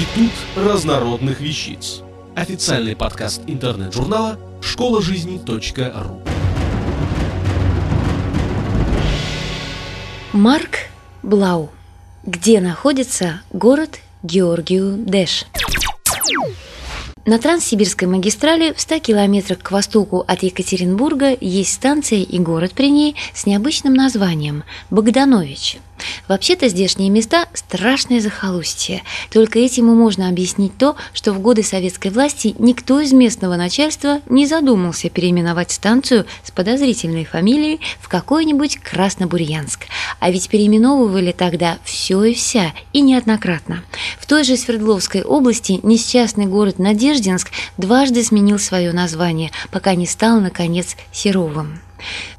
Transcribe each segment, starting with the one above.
Институт разнородных вещиц. Официальный подкаст интернет-журнала школа жизни.ру. Марк Блау. Где находится город Георгию Дэш? На Транссибирской магистрали в 100 километрах к востоку от Екатеринбурга есть станция и город при ней с необычным названием – Богданович – Вообще-то здешние места – страшное захолустье. Только этим и можно объяснить то, что в годы советской власти никто из местного начальства не задумался переименовать станцию с подозрительной фамилией в какой-нибудь Краснобурьянск. А ведь переименовывали тогда все и вся, и неоднократно. В той же Свердловской области несчастный город Надеждинск дважды сменил свое название, пока не стал, наконец, Серовым.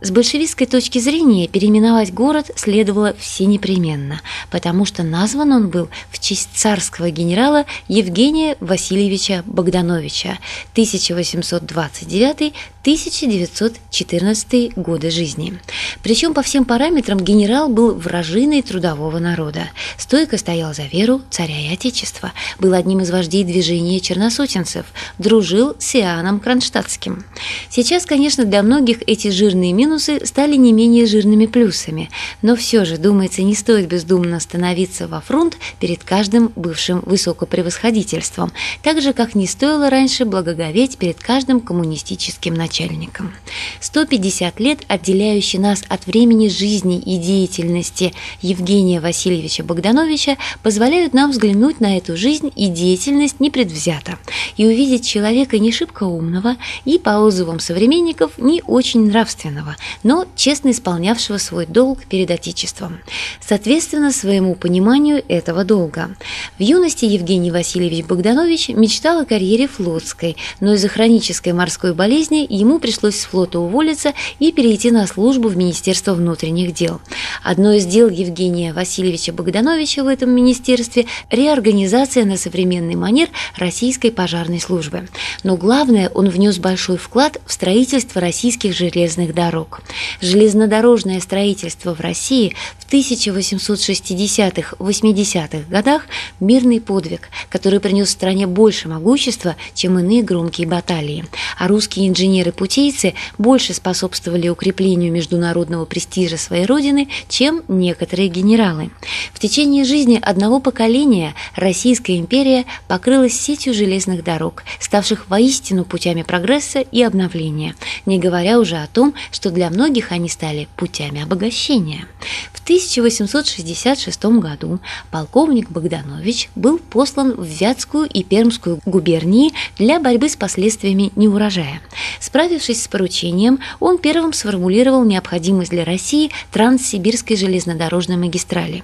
С большевистской точки зрения переименовать город следовало все непременно, потому что назван он был в честь царского генерала Евгения Васильевича Богдановича 1829-1914 годы жизни. Причем по всем параметрам генерал был вражиной трудового народа, стойко стоял за веру царя и отечества, был одним из вождей движения черносотенцев, дружил с Иоанном Кронштадтским. Сейчас, конечно, для многих эти жирные жирные минусы стали не менее жирными плюсами, но все же, думается, не стоит бездумно становиться во фронт перед каждым бывшим высокопревосходительством, так же, как не стоило раньше благоговеть перед каждым коммунистическим начальником. 150 лет, отделяющие нас от времени жизни и деятельности Евгения Васильевича Богдановича, позволяют нам взглянуть на эту жизнь и деятельность непредвзято и увидеть человека не шибко умного и, по отзывам современников, не очень нравственного ответственного, но честно исполнявшего свой долг перед Отечеством, соответственно своему пониманию этого долга. В юности Евгений Васильевич Богданович мечтал о карьере флотской, но из-за хронической морской болезни ему пришлось с флота уволиться и перейти на службу в Министерство внутренних дел. Одно из дел Евгения Васильевича Богдановича в этом министерстве – реорганизация на современный манер российской пожарной службы. Но главное, он внес большой вклад в строительство российских железных железных дорог. Железнодорожное строительство в России в 1860-80-х годах – мирный подвиг, который принес стране больше могущества, чем иные громкие баталии. А русские инженеры-путейцы больше способствовали укреплению международного престижа своей родины, чем некоторые генералы. В течение жизни одного поколения Российская империя покрылась сетью железных дорог, ставших воистину путями прогресса и обновления, не говоря уже о том, что для многих они стали путями обогащения. В 1866 году полковник Богданович был послан в Вятскую и Пермскую губернии для борьбы с последствиями неурожая. Справившись с поручением, он первым сформулировал необходимость для России Транссибирской железнодорожной магистрали.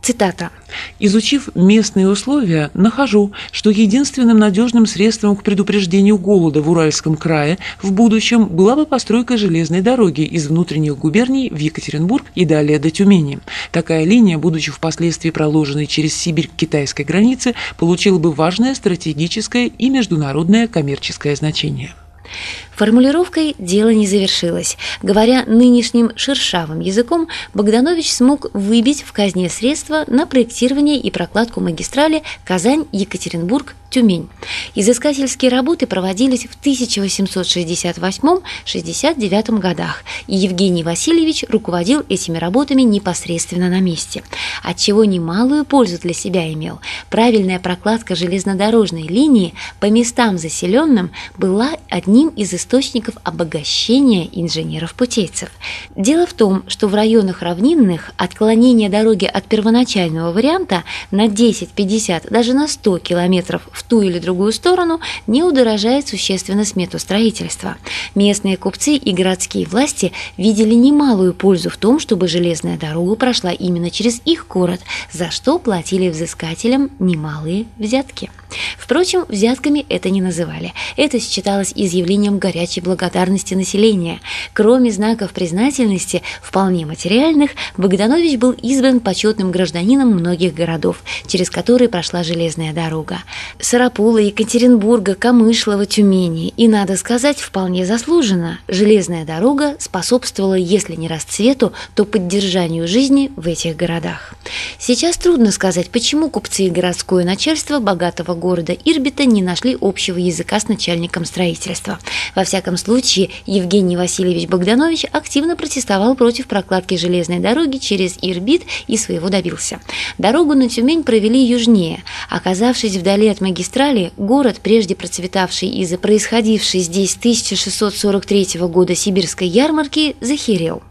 Цитата. «Изучив местные условия, нахожу, что единственным надежным средством к предупреждению голода в Уральском крае в будущем была бы постройка железной дороги из внутренних губерний в Екатеринбург и далее до Тюмени. Такая линия, будучи впоследствии проложенной через Сибирь к китайской границе, получила бы важное стратегическое и международное коммерческое значение. Формулировкой дело не завершилось. Говоря нынешним шершавым языком, Богданович смог выбить в казне средства на проектирование и прокладку магистрали Казань-Екатеринбург Тюмень. Изыскательские работы проводились в 1868-69 годах, и Евгений Васильевич руководил этими работами непосредственно на месте, отчего немалую пользу для себя имел. Правильная прокладка железнодорожной линии по местам заселенным была одним из источников обогащения инженеров-путейцев. Дело в том, что в районах равнинных отклонение дороги от первоначального варианта на 10, 50, даже на 100 километров в ту или другую сторону не удорожает существенно смету строительства. Местные купцы и городские власти видели немалую пользу в том, чтобы железная дорога прошла именно через их город, за что платили взыскателям немалые взятки. Впрочем, взятками это не называли. Это считалось изъявлением горячей благодарности населения. Кроме знаков признательности, вполне материальных, Богданович был избран почетным гражданином многих городов, через которые прошла железная дорога. Сарапула, Екатеринбурга, Камышлова, Тюмени. И, надо сказать, вполне заслуженно. Железная дорога способствовала, если не расцвету, то поддержанию жизни в этих городах. Сейчас трудно сказать, почему купцы и городское начальство богатого города Ирбита не нашли общего языка с начальником строительства. Во всяком случае, Евгений Васильевич Богданович активно протестовал против прокладки железной дороги через Ирбит и своего добился. Дорогу на Тюмень провели южнее. Оказавшись вдали от магистрали, город, прежде процветавший из-за происходившей здесь 1643 года сибирской ярмарки, захерел.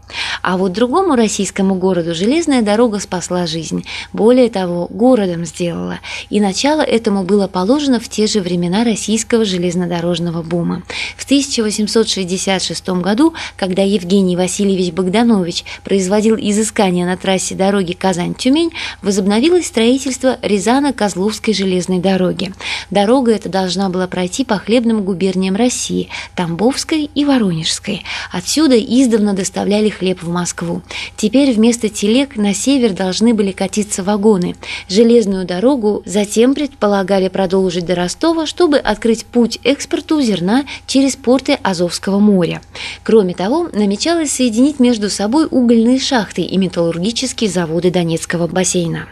А вот другому российскому городу железная дорога спасла жизнь. Более того, городом сделала. И начало этому было положено в те же времена российского железнодорожного бума. В 1866 году, когда Евгений Васильевич Богданович производил изыскания на трассе дороги Казань-Тюмень, возобновилось строительство Рязано-Козловской железной дороги. Дорога эта должна была пройти по хлебным губерниям России – Тамбовской и Воронежской. Отсюда издавна доставляли хлеб в Москву. Теперь вместо телег на север должны были катиться вагоны. Железную дорогу затем предполагали продолжить до Ростова, чтобы открыть путь экспорту зерна через порты Азовского моря. Кроме того, намечалось соединить между собой угольные шахты и металлургические заводы Донецкого бассейна.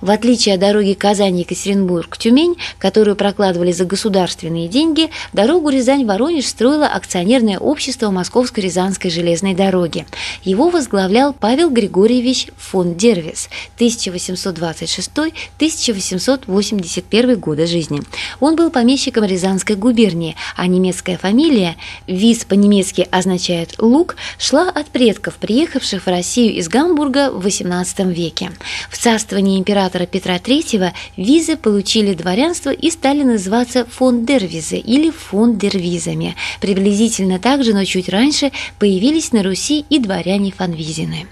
В отличие от дороги Казань-Екатеринбург-Тюмень, которую прокладывали за государственные деньги, дорогу Рязань-Воронеж строило акционерное общество Московско-Рязанской железной дороги. Его возглавлял Павел Григорьевич фон Дервис 1826-1881 года жизни. Он был помещиком Рязанской губернии, а немецкая фамилия Виз по-немецки означает «лук» шла от предков, приехавших в Россию из Гамбурга в XVIII веке. В царствовании правлении императора Петра III визы получили дворянство и стали называться фондервизы или фондервизами. Приблизительно так же, но чуть раньше, появились на Руси и дворяне фанвизины.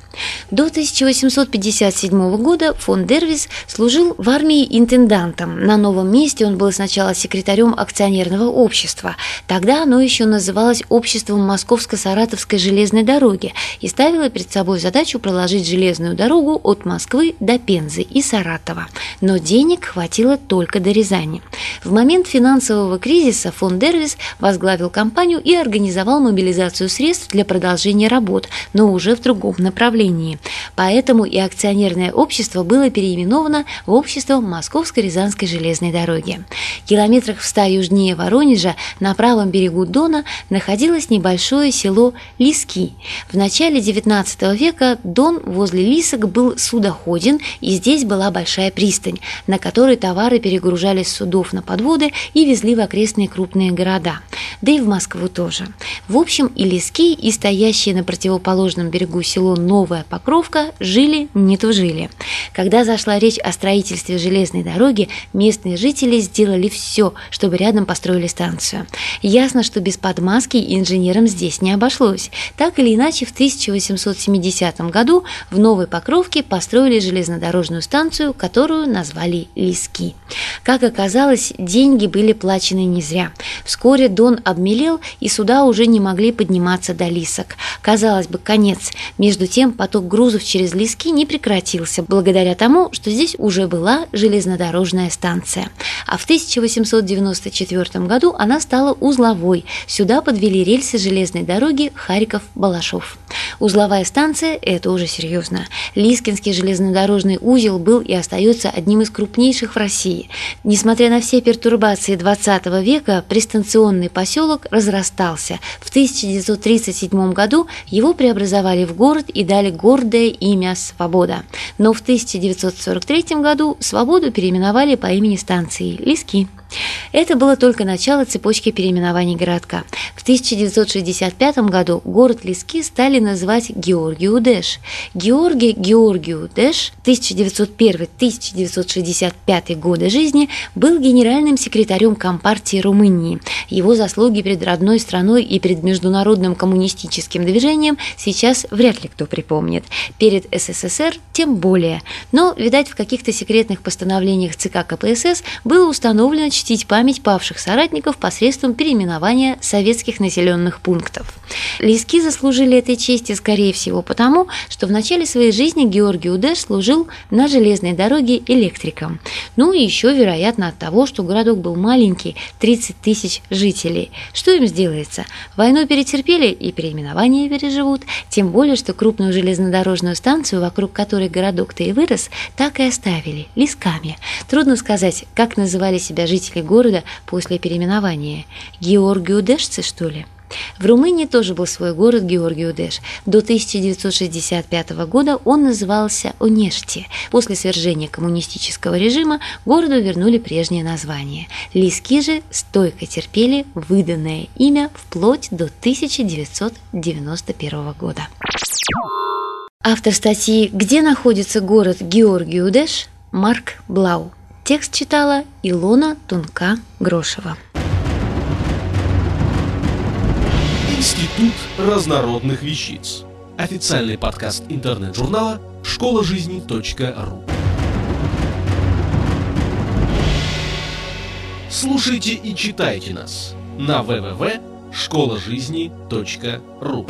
До 1857 года фон Дервис служил в армии интендантом. На новом месте он был сначала секретарем акционерного общества. Тогда оно еще называлось Обществом Московско-Саратовской железной дороги и ставило перед собой задачу проложить железную дорогу от Москвы до Пензы и Саратова. Но денег хватило только до Рязани. В момент финансового кризиса фон Дервис возглавил компанию и организовал мобилизацию средств для продолжения работ, но уже в другом направлении. Поэтому и акционерное общество было переименовано в Общество Московско-Рязанской железной дороги. Километрах в ста южнее Воронежа на правом берегу Дона находилось небольшое село Лиски. В начале XIX века Дон возле Лисок был судоходен, и здесь была большая пристань, на которой товары перегружались с судов на подводы и везли в окрестные крупные города. Да и в Москву тоже. В общем, и Лиски, и стоящие на противоположном берегу село Новая Покровка жили, не тужили. Когда зашла речь о строительстве железной дороги, местные жители сделали все, чтобы рядом построили станцию. Ясно, что без подмазки инженерам здесь не обошлось. Так или иначе, в 1870 году в Новой Покровке построили железнодорожную станцию, которую назвали Лиски. Как оказалось, деньги были плачены не зря. Вскоре Дон обмелел, и суда уже не могли подниматься до Лисок. Казалось бы, конец. Между тем, поток грузов через Лиски не прекратился, благодаря тому, что здесь уже была железнодорожная станция. А в 1894 году она стала узловой. Сюда подвели рельсы железной дороги Харьков-Балашов. Узловая станция – это уже серьезно. Лискинский железнодорожный узел был и остается одним из крупнейших в России. Несмотря на все пертурбации XX века, пристанционный поселок разрастался. В 1937 году его преобразовали в город и дали гордое имя «Свобода». Но в 1943 году «Свободу» переименовали по имени станции Лиски. Это было только начало цепочки переименований городка. В 1965 году город Лиски стали называть Георгию Дэш. Георгий Георгию Дэш 1901-1965 годы жизни был генеральным секретарем Компартии Румынии. Его заслуги перед родной страной и перед международным коммунистическим движением сейчас вряд ли кто припомнит. Перед СССР тем более. Но, видать, в каких-то секретных постановлениях ЦК КПСС было установлено чтить память павших соратников посредством переименования советских населенных пунктов. Лиски заслужили этой чести, скорее всего, потому, что в начале своей жизни Георгий Удеш служил на железной дороге электриком. Ну и еще, вероятно, от того, что городок был маленький, 30 тысяч жителей. Что им сделается? Войну перетерпели и переименование переживут, тем более, что крупную железнодорожную станцию, вокруг которой городок-то и вырос, так и оставили – Лисками. Трудно сказать, как называли себя жители города после переименования. Георгиудешцы, что ли? В Румынии тоже был свой город Георгиудеш. До 1965 года он назывался Онешти. После свержения коммунистического режима городу вернули прежнее название. Лиски же стойко терпели выданное имя вплоть до 1991 года. Автор статьи «Где находится город Георгиудеш» Марк Блау. Текст читала Илона Тунка-Грошева. Институт разнородных вещиц. Официальный подкаст интернет-журнала школа жизни .ру. Слушайте и читайте нас на www.школажизни.ру.